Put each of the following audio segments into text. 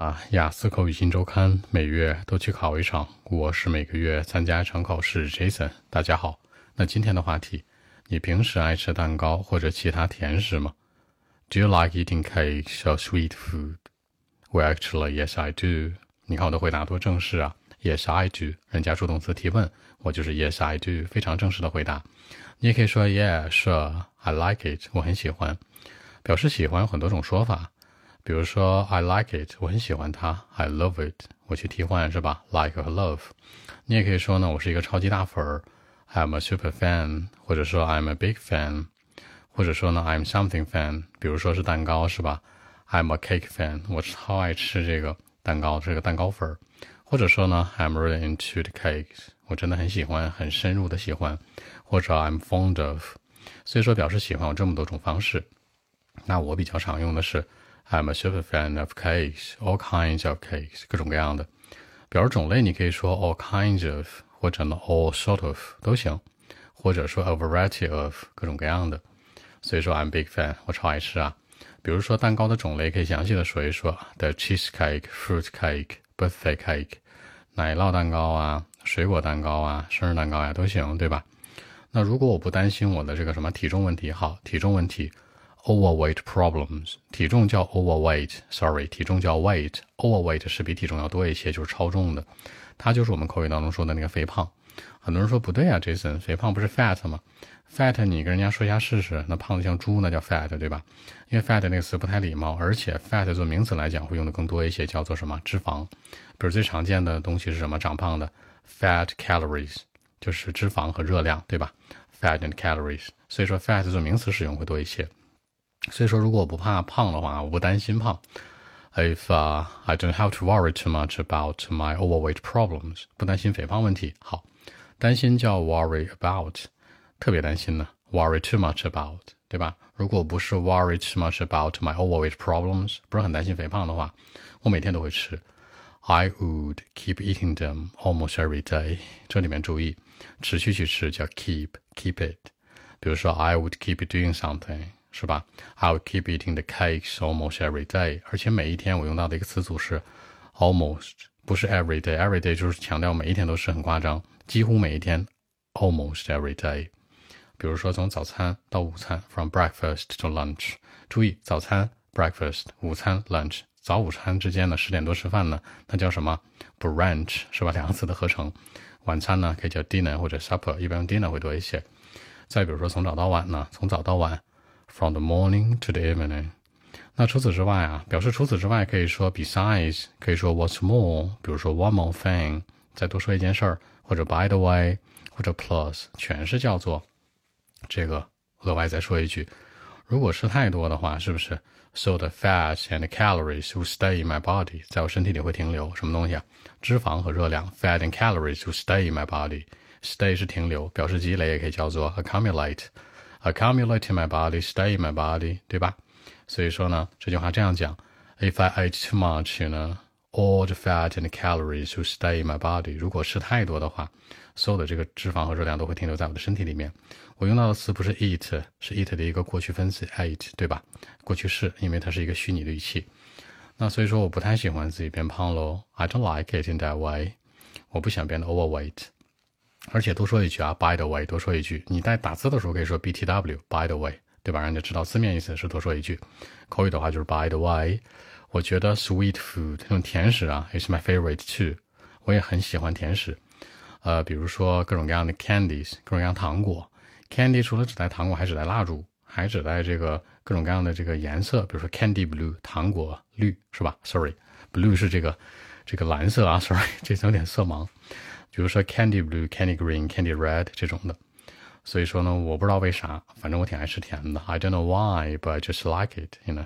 啊，雅思口语新周刊每月都去考一场，我是每个月参加一场考试。Jason，大家好。那今天的话题，你平时爱吃蛋糕或者其他甜食吗？Do you like eating cakes or sweet food? Well, actually, yes, I do. 你看我的回答多正式啊！Yes, I do。人家助动词提问，我就是 Yes, I do，非常正式的回答。你也可以说 Yeah, sure, I like it。我很喜欢。表示喜欢有很多种说法。比如说，I like it，我很喜欢它；I love it，我去替换是吧？Like 和 love，你也可以说呢，我是一个超级大粉儿，I'm a super fan，或者说 I'm a big fan，或者说呢，I'm something fan。比如说是蛋糕是吧？I'm a cake fan，我超爱吃这个蛋糕，这个蛋糕粉儿。或者说呢，I'm really into the cakes，我真的很喜欢，很深入的喜欢。或者 I'm fond of。所以说表示喜欢有这么多种方式，那我比较常用的是。I'm a super fan of cakes, all kinds of cakes，各种各样的。表示种类，你可以说 all kinds of，或者呢 all sort of 都行，或者说 a variety of，各种各样的。所以说 I'm big fan，我超爱吃啊。比如说蛋糕的种类，可以详细的说一说：the cheese cake, fruit cake, birthday cake，奶酪蛋糕啊，水果蛋糕啊，生日蛋糕呀都行，对吧？那如果我不担心我的这个什么体重问题，好，体重问题。Overweight problems，体重叫 overweight，sorry，体重叫 weight，overweight 是比体重要多一些，就是超重的，它就是我们口语当中说的那个肥胖。很多人说不对啊，Jason，肥胖不是 fat 吗？fat 你跟人家说一下试试，那胖的像猪那叫 fat 对吧？因为 fat 那个词不太礼貌，而且 fat 做名词来讲会用的更多一些，叫做什么脂肪。比如最常见的东西是什么？长胖的 fat calories，就是脂肪和热量，对吧？fat and calories，所以说 fat 做名词使用会多一些。所以说，如果我不怕胖的话，我不担心胖。If uh, I don't have to worry too much about my overweight problems，不担心肥胖问题。好，担心叫 worry about，特别担心呢，worry too much about，对吧？如果不是 worry too much about my overweight problems，不是很担心肥胖的话，我每天都会吃。I would keep eating them almost every day。这里面注意，持续去吃叫 keep，keep it。比如说，I would keep doing something。 是吧？I'll keep eating the cakes almost every day。而且每一天我用到的一个词组是 almost，不是 every day。every day 就是强调每一天都是很夸张，几乎每一天 almost every day。比如说从早餐到午餐，from breakfast to lunch。注意早餐 breakfast，午餐 lunch。早午餐之间呢，十点多吃饭呢，那叫什么？brunch 是吧？两个词的合成。晚餐呢可以叫 dinner 或者 supper，一般用 dinner 会多一些。再比如说从早到晚呢，从早到晚。From the morning to the evening，那除此之外啊，表示除此之外可以说 besides，可以说 what's more，比如说 one more thing，再多说一件事儿，或者 by the way，或者 plus，全是叫做这个额外再说一句。如果吃太多的话，是不是？So the fat and calories will stay in my body，在我身体里会停留什么东西啊？脂肪和热量，fat and calories will stay in my body。Stay 是停留，表示积累也可以叫做 accumulate。 Accumulate in my body, stay in my body，对吧？所以说呢，这句话这样讲：If I eat too much, you know, all the fat and calories will stay in my body。如果吃太多的话，所有的这个脂肪和热量都会停留在我的身体里面。我用到的词不是 eat，是 eat 的一个过去分词 ate，对吧？过去式，因为它是一个虚拟的语气。那所以说，我不太喜欢自己变胖喽。I don't like it in that way。我不想变得 overweight。而且多说一句啊，by the way，多说一句，你在打字的时候可以说 b t w，by the way，对吧？让人家知道字面意思是多说一句。口语的话就是 by the way。我觉得 sweet food 这种甜食啊，is my favorite too。我也很喜欢甜食，呃，比如说各种各样的 candies，各种各样糖果。candy 除了指代糖果，还指代蜡烛，还指代这个各种各样的这个颜色，比如说 candy blue，糖果绿，是吧？Sorry，blue 是这个这个蓝色啊，Sorry，这有点色盲。比如说 candy blue、candy green、candy red 这种的，所以说呢，我不知道为啥，反正我挺爱吃甜的。I don't know why, but I just like it, you know。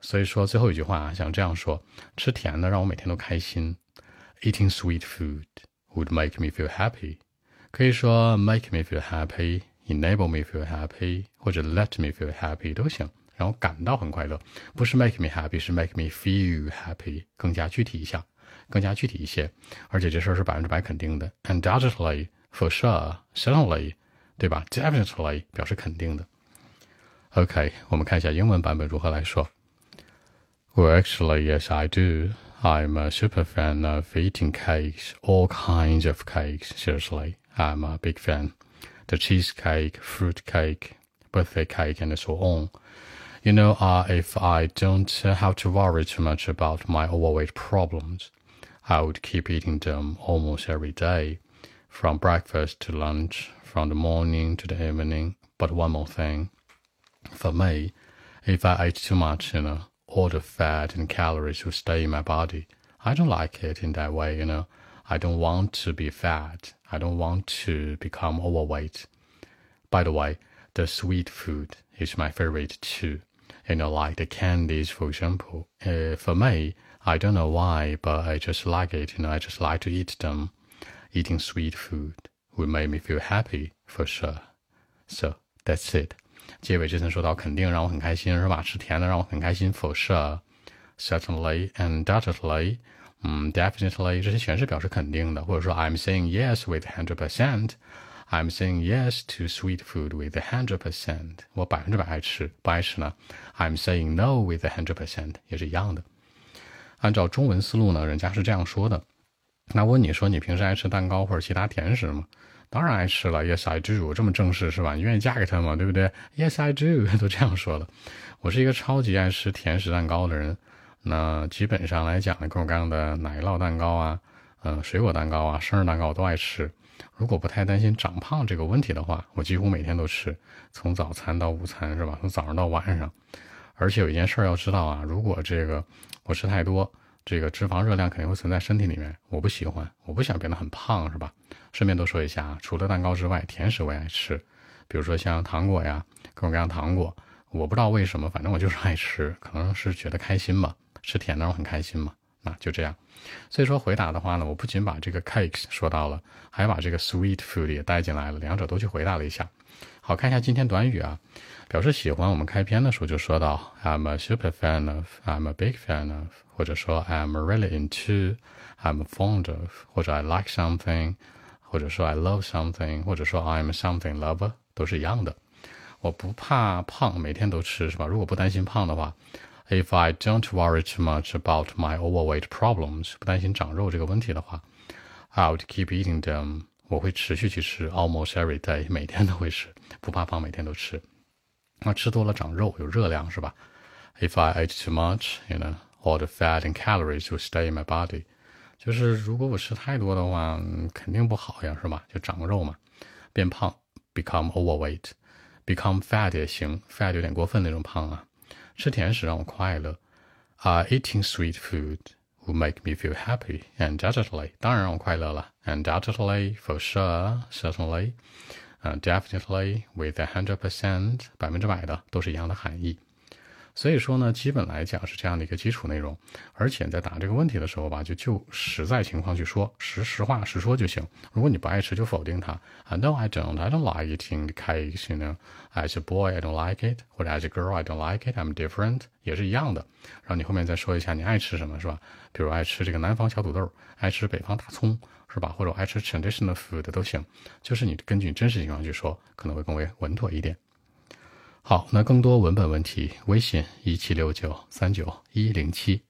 所以说最后一句话啊，想这样说：吃甜的让我每天都开心。Eating sweet food would make me feel happy。可以说 make me feel happy, enable me feel happy，或者 let me feel happy 都行，让我感到很快乐。不是 make me happy，是 make me feel happy，更加具体一下。 更加具体一些，而且这事儿是百分之百肯定的，undoubtedly, for sure, certainly，对吧？definitely 表示肯定的。OK，我们看一下英文版本如何来说。Well, actually, yes, I do. I'm a super fan of eating cakes, all kinds of cakes. Seriously, I'm a big fan. The cheesecake, fruit cake, birthday cake, and so on. You know, uh, if I don't uh, have to worry too much about my overweight problems, I would keep eating them almost every day, from breakfast to lunch, from the morning to the evening. But one more thing, for me, if I ate too much, you know, all the fat and calories will stay in my body. I don't like it in that way, you know. I don't want to be fat. I don't want to become overweight. By the way, the sweet food is my favorite too. You know, like the candies, for example. Uh, for me, I don't know why, but I just like it. You know, I just like to eat them. Eating sweet food will make me feel happy for sure. So that's it. 结尾这层说到肯定让我很开心是吧？吃甜的让我很开心，for sure，certainly undoubtedly，嗯，definitely，这些全是表示肯定的，或者说 I'm saying yes with hundred percent，I'm saying yes to sweet food with hundred percent，我百分之百爱吃，不爱吃呢，I'm saying no with hundred percent，也是一样的。 按照中文思路呢，人家是这样说的。那问你说你平时爱吃蛋糕或者其他甜食吗？当然爱吃了，Yes I do，这么正式是吧？你愿意嫁给他吗？对不对？Yes I do，都这样说了。我是一个超级爱吃甜食蛋糕的人。那基本上来讲呢，各种各样的奶酪蛋糕啊，嗯，水果蛋糕啊，生日蛋糕我都爱吃。如果不太担心长胖这个问题的话，我几乎每天都吃，从早餐到午餐是吧？从早上到晚上。而且有一件事要知道啊，如果这个我吃太多。这个脂肪热量肯定会存在身体里面，我不喜欢，我不想变得很胖，是吧？顺便多说一下啊，除了蛋糕之外，甜食我也爱吃，比如说像糖果呀，各种各样糖果，我不知道为什么，反正我就是爱吃，可能是觉得开心吧，吃甜的我很开心嘛，那就这样。所以说回答的话呢，我不仅把这个 cakes 说到了，还把这个 sweet food 也带进来了，两者都去回答了一下。好看一下今天短语啊。表示喜欢，我们开篇的时候就说到，I'm a super fan of，I'm a big fan of，或者说 I'm really into，I'm fond of，或者 I like something，或者说 I love something，或者说 I'm something lover，都是一样的。我不怕胖，每天都吃，是吧？如果不担心胖的话 ，If I don't worry too much about my overweight problems，不担心长肉这个问题的话，I would keep eating them，我会持续去吃，almost every day，每天都会吃，不怕胖，每天都吃。那吃多了长肉，有热量是吧？If I ate too much, you know, all the fat and calories will stay in my body。就是如果我吃太多的话，肯定不好呀，是吧？就长肉嘛，变胖，become overweight，become fat 也行，fat 有点过分那种胖啊。 吃甜食让我快乐啊，eating sweet food will make me feel happy and undoubtedly，当然让我快乐了，undoubtedly for sure，certainly。嗯，definitely with a hundred percent，百分之百的都是一样的含义。 所以说呢，基本来讲是这样的一个基础内容。而且在答这个问题的时候吧，就就实在情况去说，实实话实说就行。如果你不爱吃，就否定它啊。No, I don't. I don't like eating cake. You know, as a boy, I don't like it. 或者 as a girl, I don't like it. I'm different. 也是一样的。然后你后面再说一下你爱吃什么，是吧？比如爱吃这个南方小土豆，爱吃北方大葱，是吧？或者爱吃 traditional food 都行。就是你根据真实情况去说，可能会更为稳妥一点。好，那更多文本问题，微信一七六九三九一零七。